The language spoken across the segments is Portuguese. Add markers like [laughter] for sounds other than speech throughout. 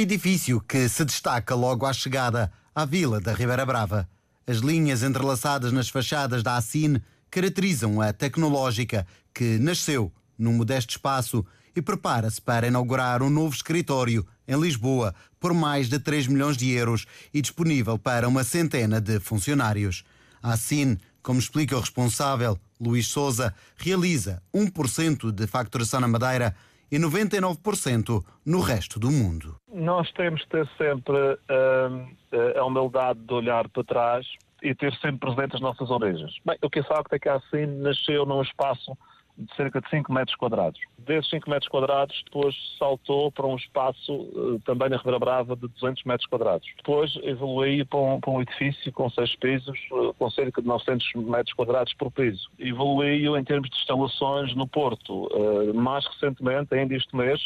edifício que se destaca logo à chegada à vila da Ribeira Brava. As linhas entrelaçadas nas fachadas da Assine caracterizam a tecnológica que nasceu num modesto espaço e prepara-se para inaugurar um novo escritório em Lisboa por mais de 3 milhões de euros e disponível para uma centena de funcionários. A Assine, como explica o responsável, Luís Souza, realiza 1% de facturação na Madeira e 99% no resto do mundo. Nós temos que ter sempre hum, a humildade de olhar para trás e ter sempre presente as nossas origens. Bem, o que é facto é que a Assine nasceu num espaço de cerca de 5 metros quadrados. Desses 5 metros quadrados, depois saltou para um espaço uh, também na Ribeira Brava de 200 metros quadrados. Depois evoluiu para um, para um edifício com 6 pisos, uh, com cerca de 900 metros quadrados por piso. Evoluiu em termos de instalações no Porto. Uh, mais recentemente, ainda este mês,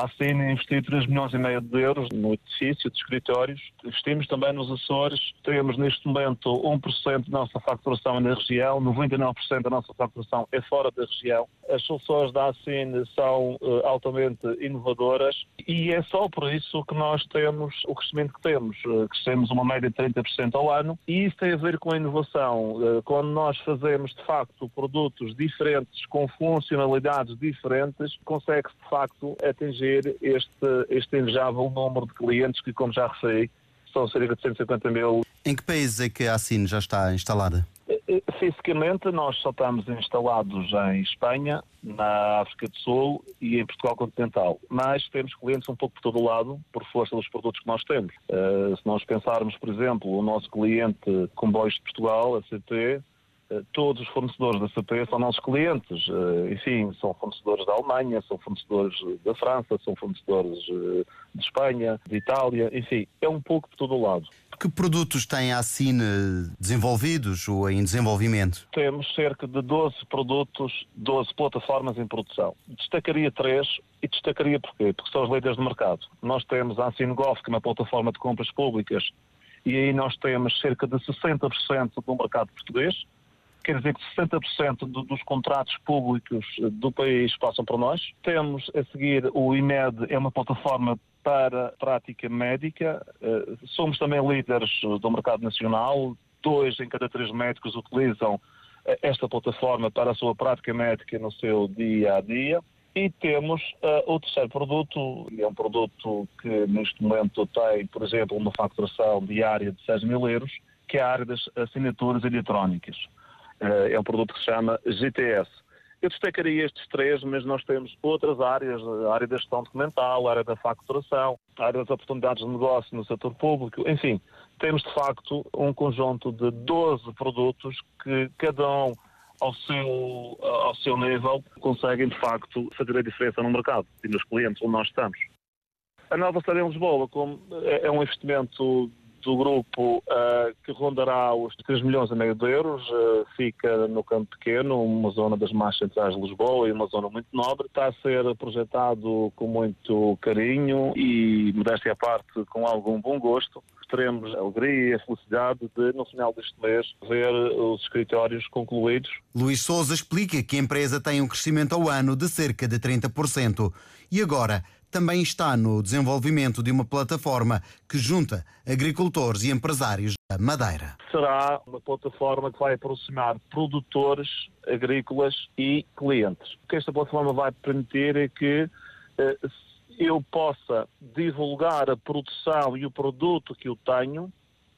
a Cine investiu 3 milhões e meio de euros no edifício de escritórios. Investimos também nos Açores. Temos neste momento 1% da nossa facturação na região, 99% da nossa facturação é fora da região. As soluções da Acine são uh, altamente inovadoras e é só por isso que nós temos o crescimento que temos. Uh, crescemos uma média de 30% ao ano e isso tem a ver com a inovação. Uh, quando nós fazemos, de facto, produtos diferentes, com funcionalidades diferentes, consegue-se, de facto, atingir atingir este, este invejável número de clientes que, como já referi, são cerca de 150 mil. Em que país é que a Assine já está instalada? Eh, eh, fisicamente, nós só estamos instalados em Espanha, na África do Sul e em Portugal continental. Mas temos clientes um pouco por todo o lado, por força dos produtos que nós temos. Uh, se nós pensarmos, por exemplo, o nosso cliente Comboios de Portugal, a CT, todos os fornecedores da CP são nossos clientes. Eh, enfim, são fornecedores da Alemanha, são fornecedores da França, são fornecedores eh, de Espanha, de Itália, enfim, é um pouco por todo o lado. Que produtos tem a Cine desenvolvidos ou em desenvolvimento? Temos cerca de 12 produtos, 12 plataformas em produção. Destacaria três e destacaria porquê? Porque são os líderes do mercado. Nós temos a Cine Golf, que é uma plataforma de compras públicas, e aí nós temos cerca de 60% do mercado português quer dizer que 60% do, dos contratos públicos do país passam por nós. Temos a seguir o IMED, é uma plataforma para prática médica. Eh, somos também líderes do mercado nacional. Dois em cada três médicos utilizam eh, esta plataforma para a sua prática médica no seu dia a dia. E temos uh, o terceiro produto, é um produto que neste momento tem, por exemplo, uma facturação diária de 6 mil euros, que é a área das assinaturas eletrónicas. Eh, é um produto que se chama GTS. Eu destacaria estes três, mas nós temos outras áreas, a área da gestão documental, a área da facturação, a área das oportunidades de negócio no setor público, enfim, temos de facto um conjunto de 12 produtos que cada um ao seu, ao seu nível conseguem de facto fazer a diferença no mercado e nos clientes onde nós estamos. A nova sede em Lisboa como é, é um investimento do grupo uh, que rondará os 3 milhões e meio de euros, uh, fica no Campo Pequeno, uma zona das mais centrais de Lisboa e uma zona muito nobre. Está a ser projetado com muito carinho e, modéstia à parte, com algum bom gosto. Teremos a alegria e a felicidade de, no final deste mês, ver os escritórios concluídos. Luís Souza explica que a empresa tem um crescimento ao ano de cerca de 30%. E agora também está no desenvolvimento de uma plataforma que junta agricultores e empresários da Madeira. Será uma plataforma que vai aproximar produtores agrícolas e clientes. O que esta plataforma vai permitir é que eh, eu possa divulgar a produção e o produto que eu tenho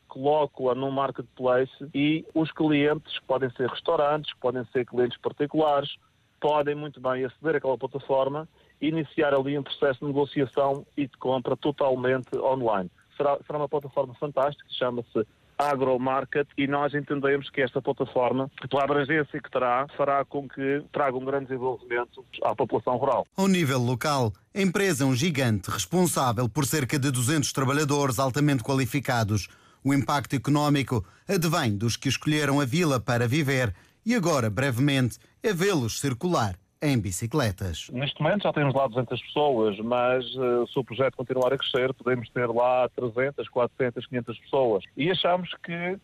coloco-a num marketplace e os clientes, que podem ser restaurantes, que podem ser clientes particulares, podem muito bem aceder àquela plataforma iniciar ali um processo de negociação e de compra totalmente online. Será, será uma plataforma fantástica, chama-se AgroMarket e nós entendemos que esta plataforma, pela abrangência que terá, fará com que traga um grande desenvolvimento à população rural. Ao nível local, a empresa é um gigante responsável por cerca de 200 trabalhadores altamente qualificados. O impacto económico advém dos que escolheram a vila para viver e agora, brevemente, é vê-los circular em bicicletas. Neste momento já temos lá 200 pessoas, mas uh, se o projeto continuar a crescer, podemos ter lá 300, 400, 500 pessoas. E achamos que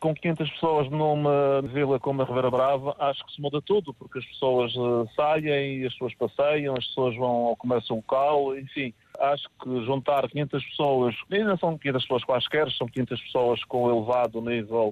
com 500 pessoas numa vila como a Ribeira Brava, acho que se muda tudo, porque as pessoas uh, saem, as pessoas passeiam, as pessoas vão ao comércio local, enfim. Acho que juntar 500 pessoas, ainda são 500 pessoas quaisquer, são 500 pessoas com elevado nível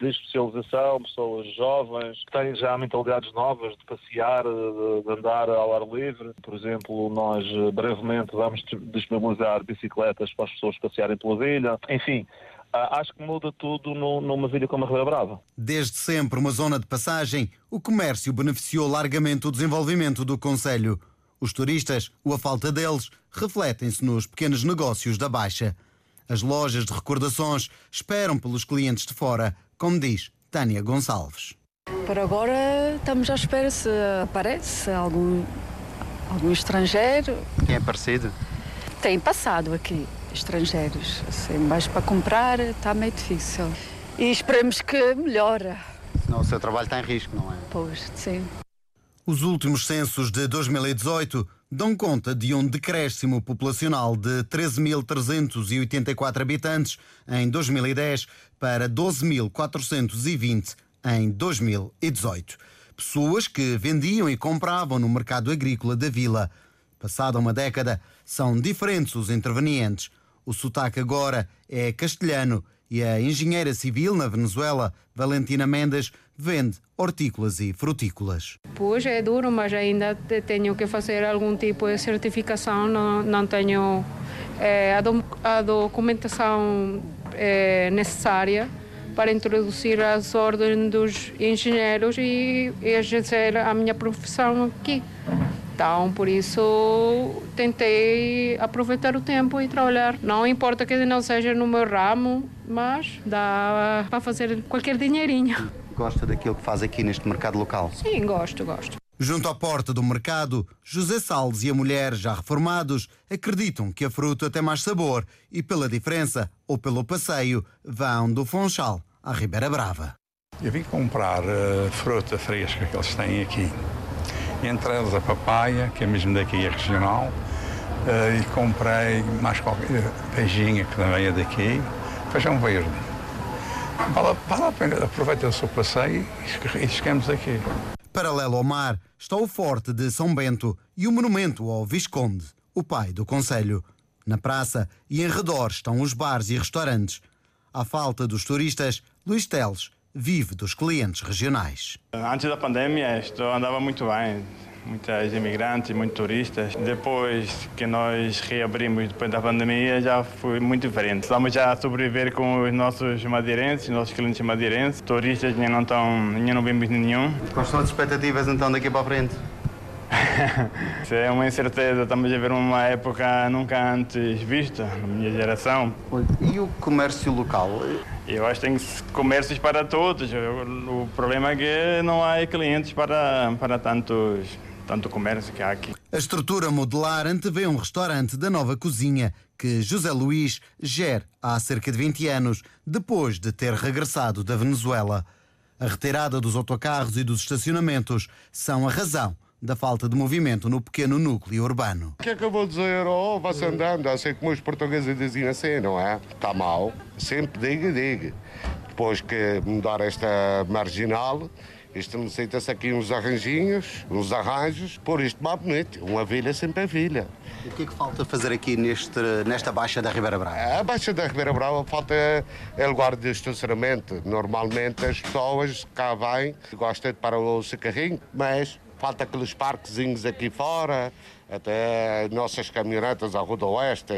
de especialização, pessoas jovens, que têm já mentalidades novas de passear, de, de, andar ao ar livre. Por exemplo, nós eh, brevemente vamos disponibilizar bicicletas para as pessoas passearem pela vila. Enfim, acho que muda tudo numa vila como a Ribeira Brava. Desde sempre uma zona de passagem, o comércio beneficiou largamente o desenvolvimento do Conselho. Os turistas, ou a falta deles, refletem-se nos pequenos negócios da Baixa. As lojas de recordações esperam pelos clientes de fora, como diz Tânia Gonçalves. Por agora estamos à espera se aparece algum, algum estrangeiro. Tem aparecido? Tem passado aqui estrangeiros. Assim, mas para comprar está meio difícil. E esperemos que melhore. Senão o seu trabalho está em risco, não é? Pois, sim. Os últimos censos de 2018 dão conta de um decréscimo populacional de 13.384 habitantes em 2010 para 12.420 em 2018. Pessoas que vendiam e compravam no mercado agrícola da vila. Passada uma década, são diferentes os intervenientes. O sotaque agora é castelhano e a engenheira civil na Venezuela, Valentina Mendes, vende hortícolas e frutícolas. Pois é duro, mas ainda tenho que fazer algum tipo de certificação, não, não tenho é, a, do, a, documentação é, necessária para introduzir as ordens dos engenheiros e, e exercer a minha profissão aqui. Então, por isso, tentei aproveitar o tempo e trabalhar. Não importa que não seja no meu ramo, mas dá para fazer qualquer dinheirinho. Gosta daquilo que faz aqui neste mercado local? Sim, gosto, gosto. Junto à porta do mercado, José Salles e a mulher, já reformados, acreditam que a fruta tem mais sabor e, pela diferença ou pelo passeio, vão do Funchal à Ribeira Brava. Eu vim comprar uh, fruta fresca que eles têm aqui entre elas a papaya, que é mesmo daqui, é regional, uh, e comprei mais qualquer beijinha, que também é daqui, feijão verde. Vale, vale a pena, aproveita o seu passeio e chegamos aqui. Paralelo ao mar está o Forte de São Bento e o monumento ao Visconde, o pai do Conselho. Na praça e em redor estão os bares e restaurantes. À falta dos turistas, Luís Teles vive dos clientes regionais. Antes da pandemia, isto andava muito bem. Muitos imigrantes, muitos turistas. Depois que nós reabrimos depois da pandemia, já foi muito diferente. Estamos já a sobreviver com os nossos madeirenses, nossos clientes madeirenses. Turistas ainda não, estão, ainda não vimos nenhum. Quais são as expectativas então daqui para a frente? [laughs] Isso é uma incerteza. Estamos a ver uma época nunca antes vista na minha geração. E o comércio local? Eu acho que tem comércios para todos. O problema é que não há clientes para, para tantos, tanto comércio que há aqui. A estrutura modular antevê um restaurante da nova cozinha que José Luís gera há cerca de 20 anos, depois de ter regressado da Venezuela. A retirada dos autocarros e dos estacionamentos são a razão da falta de movimento no pequeno núcleo urbano. O que é que eu vou dizer? Oh, vá-se andando, assim como os portugueses dizem assim, não é? Está mal, sempre diga, diga. Depois que mudar esta marginal, isto necessita-se aqui uns arranjinhos, uns arranjos, por isto mais bonito. Uma vilha sempre é vilha. O que é que falta fazer aqui neste, nesta Baixa da Ribeira Brava? A Baixa da Ribeira Brava falta é lugar de estacionamento. Normalmente as pessoas cá vêm, gostam de parar o seu carrinho, mas falta aqueles parquezinhos aqui fora, até nossas caminhonetas à Rua Oeste,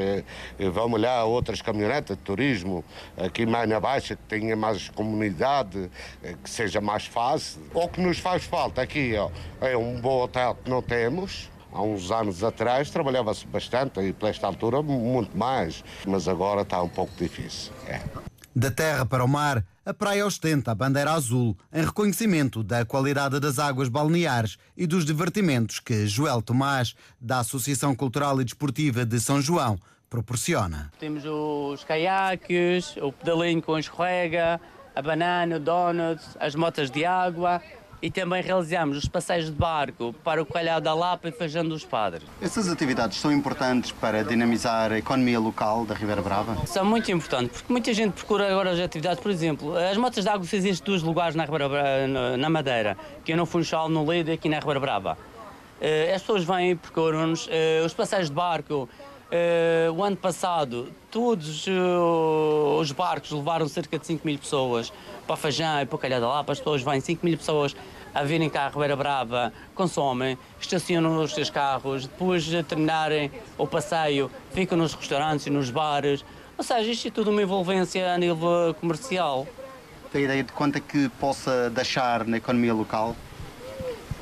vamos lá outras caminhonetas de turismo, aqui mais na Baixa, que tenha mais comunidade, eh, que seja mais fácil. O que nos faz falta aqui ó, é um bom hotel que não temos, há uns anos atrás trabalhava-se bastante e, para esta altura, muito mais. Mas agora está um pouco difícil. É. Da terra para o mar, a praia ostenta a bandeira azul em reconhecimento da qualidade das águas balneares e dos divertimentos que Joel Tomás, da Associação Cultural e Desportiva de São João, proporciona. Temos os caiaques, o pedalinho com escorrega, a banana, o donut, as motas de água, e também realizamos os passeios de barco para o Calhau da Lapa e Feijão dos Padres. Essas atividades são importantes para dinamizar a economia local da Ribeira Brava? São muito importantes, porque muita gente procura agora as atividades, por exemplo, as motas de água existem dois lugares na, Ribeira, na Madeira, que é no Funchal, no Lido e aqui na Ribeira Brava. Uh, as pessoas vêm e procuram-nos, uh, os passeios de barco, Uh, o ano passado, todos uh, os barcos levaram cerca de 5 mil pessoas para Fajã e para Calhada lá, para as pessoas vêm 5 mil pessoas a virem cá a Ribeira Brava, consomem, estacionam os seus carros, depois de terminarem o passeio, ficam nos restaurantes e nos bares. Ou seja, isto é tudo uma envolvência a nível comercial. Tem ideia de quanto é que possa deixar na economia local?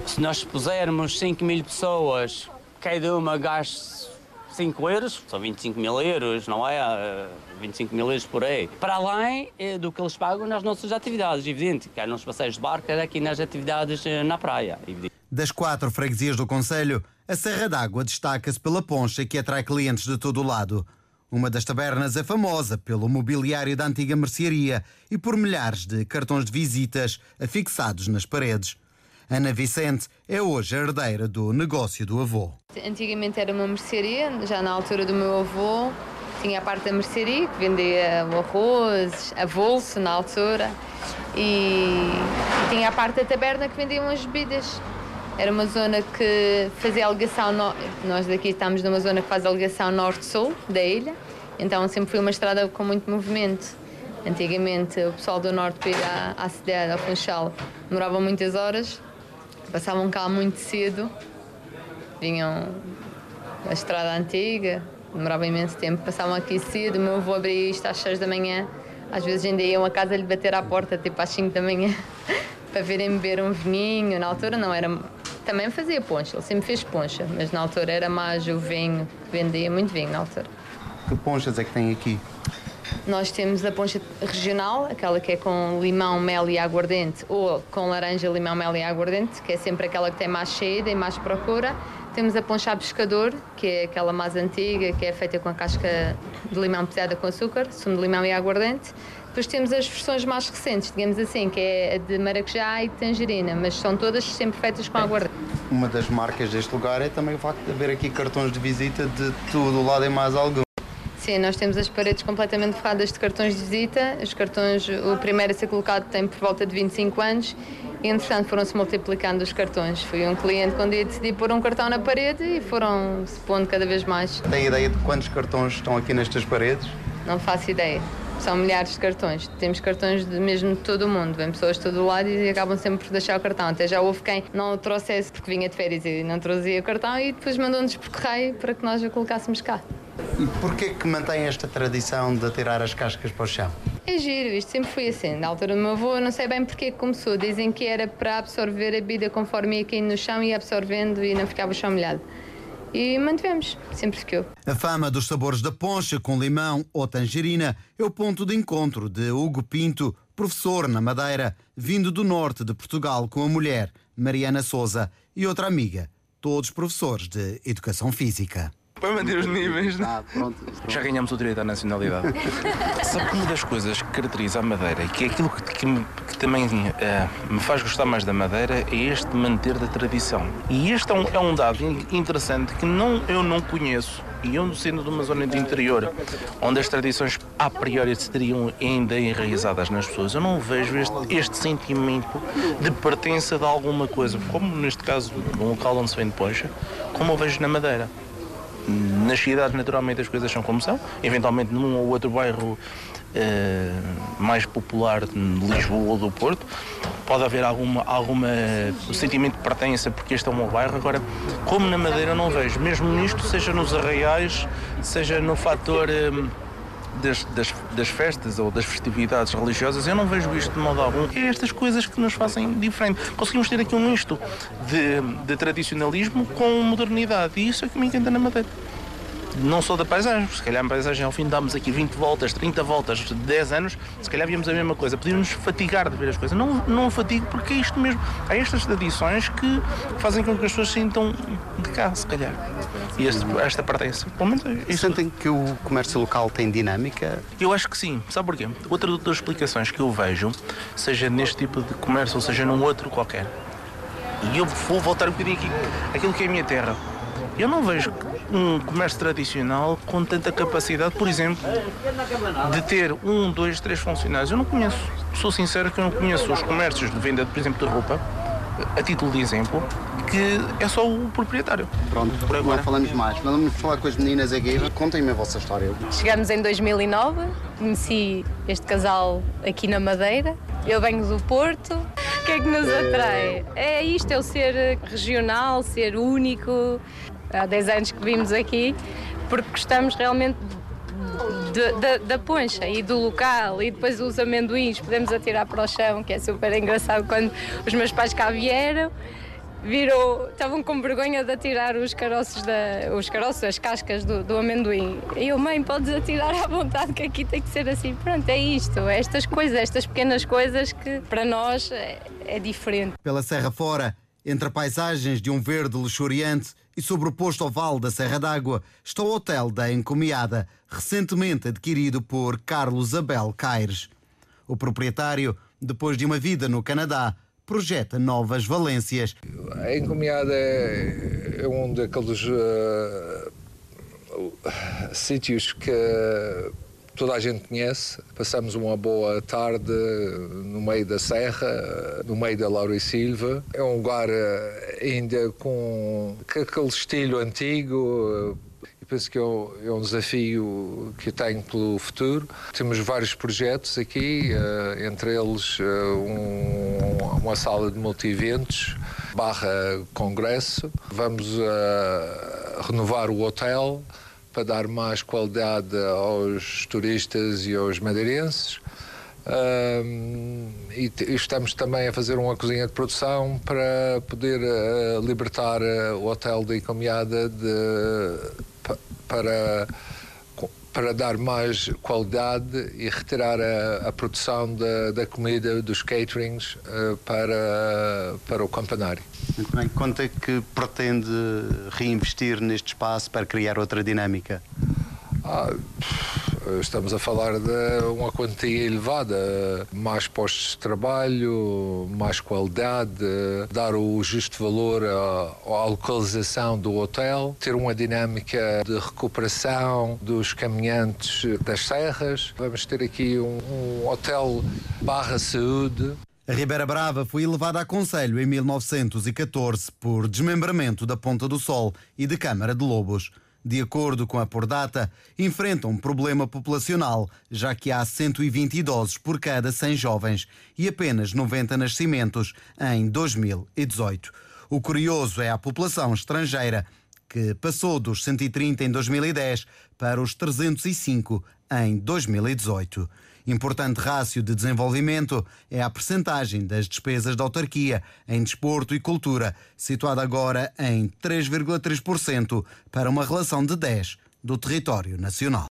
Se nós pusermos 5 mil pessoas, cada uma gaste 5 euros, são 25 mil euros, não é? 25 mil euros por aí. Para além eh, do que eles pagam nas nossas atividades, evidente, quer nos passeios de barco, quer aqui nas atividades eh, na praia. Evidente. Das quatro freguesias do Conselho, a Serra d'Água destaca-se pela poncha que atrai clientes de todo o lado. Uma das tabernas é famosa pelo mobiliário da antiga mercearia e por milhares de cartões de visitas afixados nas paredes. Ana Vicente é hoje a herdeira do negócio do avô. Antigamente era uma mercearia, já na altura do meu avô. Tinha a parte da mercearia, que vendia o arroz, a bolso na altura. E, e tinha a parte da taberna que vendiam as bebidas. Era uma zona que fazia alegação. No... Nós daqui estamos numa zona que faz alegação norte-sul da ilha. Então sempre foi uma estrada com muito movimento. Antigamente o pessoal do norte para ir à, à cidade, ao Funchal, demorava muitas horas passavam cá muito cedo, vinham a estrada antiga, demorava imenso tempo, passavam aqui cedo, o meu avô abria isto às 6 da manhã, às vezes ainda iam a casa lhe bater à porta, tipo às 5 da manhã, [laughs] para verem beber um vinho, na altura não era... Também fazia poncha, ele sempre fez poncha, mas na altura era mais o vinho, vendia muito vinho na altura. Que ponchas é que tem aqui? Nós temos a poncha regional, aquela que é com limão, mel e aguardente, ou com laranja, limão, mel e aguardente, que é sempre aquela que tem mais cheia e mais procura. Temos a poncha pescador, que é aquela mais antiga, que é feita com a casca de limão pesada com açúcar, sumo de limão e aguardente. Depois temos as versões mais recentes, digamos assim, que é a de maracujá e de tangerina, mas são todas sempre feitas com aguardente. Uma das marcas deste lugar é também o facto de haver aqui cartões de visita de todo o lado e mais algum. Sim, nós temos as paredes completamente forradas de cartões de visita. Os cartões, o primeiro a ser colocado tem por volta de 25 anos e, entretanto, foram-se multiplicando os cartões. Fui um cliente quando ia decidir pôr um cartão na parede e foram-se pondo cada vez mais. Tem ideia de quantos cartões estão aqui nestas paredes? Não faço ideia. São milhares de cartões. Temos cartões de mesmo de todo o mundo. Vêm pessoas de todo o lado e acabam sempre por deixar o cartão. Até já houve quem não o trouxesse porque vinha de férias e não trazia o cartão e depois mandou-nos por correio para que nós o colocássemos cá. E porquê que mantém esta tradição de tirar as cascas para o chão? É giro, isto sempre foi assim. Na altura do meu avô, não sei bem porque começou. Dizem que era para absorver a bebida conforme ia caindo no chão e absorvendo e não ficava o chão molhado. E mantivemos, sempre ficou. A fama dos sabores da poncha com limão ou tangerina é o ponto de encontro de Hugo Pinto, professor na Madeira, vindo do norte de Portugal com a mulher, Mariana Souza, e outra amiga, todos professores de Educação Física para manter os níveis. Ah, pronto, pronto. Já ganhamos o direito à nacionalidade. [laughs] Sabe que uma das coisas que caracteriza a Madeira e que é aquilo que, que, me, que também uh, me faz gostar mais da Madeira é este manter da tradição. E este é um, é um dado interessante que não, eu não conheço. E eu, sendo de uma zona de interior, onde as tradições a priori estariam ainda enraizadas nas pessoas, eu não vejo este, este sentimento de pertença de alguma coisa, como neste caso, num local onde se vende poncha, como eu vejo na Madeira. Nas cidades, naturalmente, as coisas são como são. Eventualmente, num ou outro bairro eh, mais popular de Lisboa ou do Porto, pode haver alguma, alguma sentimento de pertença porque este é o meu bairro. Agora, como na Madeira, não vejo. Mesmo nisto, seja nos arraiais, seja no fator. Eh, das, das, das, festas ou das festividades religiosas, eu não vejo isto de modo algum. É estas coisas que nos fazem diferente. Conseguimos ter aqui um misto de, de tradicionalismo com modernidade e isso é que me encanta na Madeira não só da paisagem, se calhar a paisagem ao fim damos aqui 20 voltas, 30 voltas, 10 anos, se calhar víamos a mesma coisa. Podíamos fatigar de ver as coisas. Não, não fatigo porque é isto mesmo. Há estas tradições que fazem com que as pessoas sintam de cá, se calhar. E este, esta pertence. Pelo menos é isso. Sentem que o comércio local tem dinâmica? Eu acho que sim. Sabe porquê? Outra das explicações que eu vejo, seja neste tipo de comércio ou seja num outro qualquer, E eu vou voltar um bocadinho aqui, aquilo que é a minha terra. Eu não vejo um comércio tradicional com tanta capacidade, por exemplo, de ter um, dois, três funcionários. Eu não conheço. Sou sincero que eu não conheço os comércios de venda, por exemplo, de roupa, a título de exemplo, que é só o proprietário. Pronto, por agora. não falamos mais. Vamos falar com as meninas aqui. Contem-me a vossa história. Chegamos em 2009, conheci este casal aqui na Madeira. Eu venho do Porto. O que é que nos atrai? É isto, é o ser regional, ser único. Há 10 anos que vimos aqui, porque gostamos realmente de, de, da poncha e do local e depois os amendoins podemos atirar para o chão, que é super engraçado quando os meus pais cá vieram virou, estavam com vergonha de atirar os caroços, da, os caroços as cascas do, do amendoim. E eu, mãe, podes atirar à vontade, que aqui tem que ser assim. Pronto, é isto, é estas coisas, estas pequenas coisas que para nós é, é diferente. Pela Serra Fora, entre paisagens de um verde luxuriante e sobre o posto oval da Serra d'Água, está o Hotel da Encomiada, recentemente adquirido por Carlos Abel Caires. O proprietário, depois de uma vida no Canadá, projeta novas valências. A Encomiada é, é um daqueles uh, sítios que toda a gente conhece. Passamos uma boa tarde no meio da serra, no meio da Laura e Silva. É um lugar eh, ainda com aquele estilo antigo, penso que é um, é desafio que tenho pelo futuro. Temos vários projetos aqui, uh, entre eles um, uma sala de multi-eventos barra congresso. Vamos renovar o hotel para dar mais qualidade aos turistas e aos madeirenses. Um, e estamos também a fazer uma cozinha de produção para poder uh, libertar uh, o hotel da Encomiada de para, para dar mais qualidade e retirar a, a produção da, da, comida dos caterings uh, para, para o campanário. Muito bem. Quanto é que pretende reinvestir neste espaço para criar outra dinâmica? Ah, estamos a falar de uma quantia elevada, mais postos de trabalho, mais qualidade, dar o justo valor à, localização do hotel, ter uma dinâmica de recuperação dos caminhantes das serras. Vamos ter aqui um, um hotel barra saúde. A Ribeira Brava foi elevada a Conselho em 1914 por desmembramento da Ponta do Sol e de Câmara de Lobos de acordo com a Pordata, enfrentam um problema populacional, já que há 120 idosos por cada 100 jovens e apenas 90 nascimentos em 2018. O curioso é a população estrangeira, que passou dos 130 em 2010 para os 305 em 2018. Importante rácio de desenvolvimento é a percentagem das despesas da autarquia em desporto e cultura, situada agora em 3,3% para uma relação de 10% do território nacional.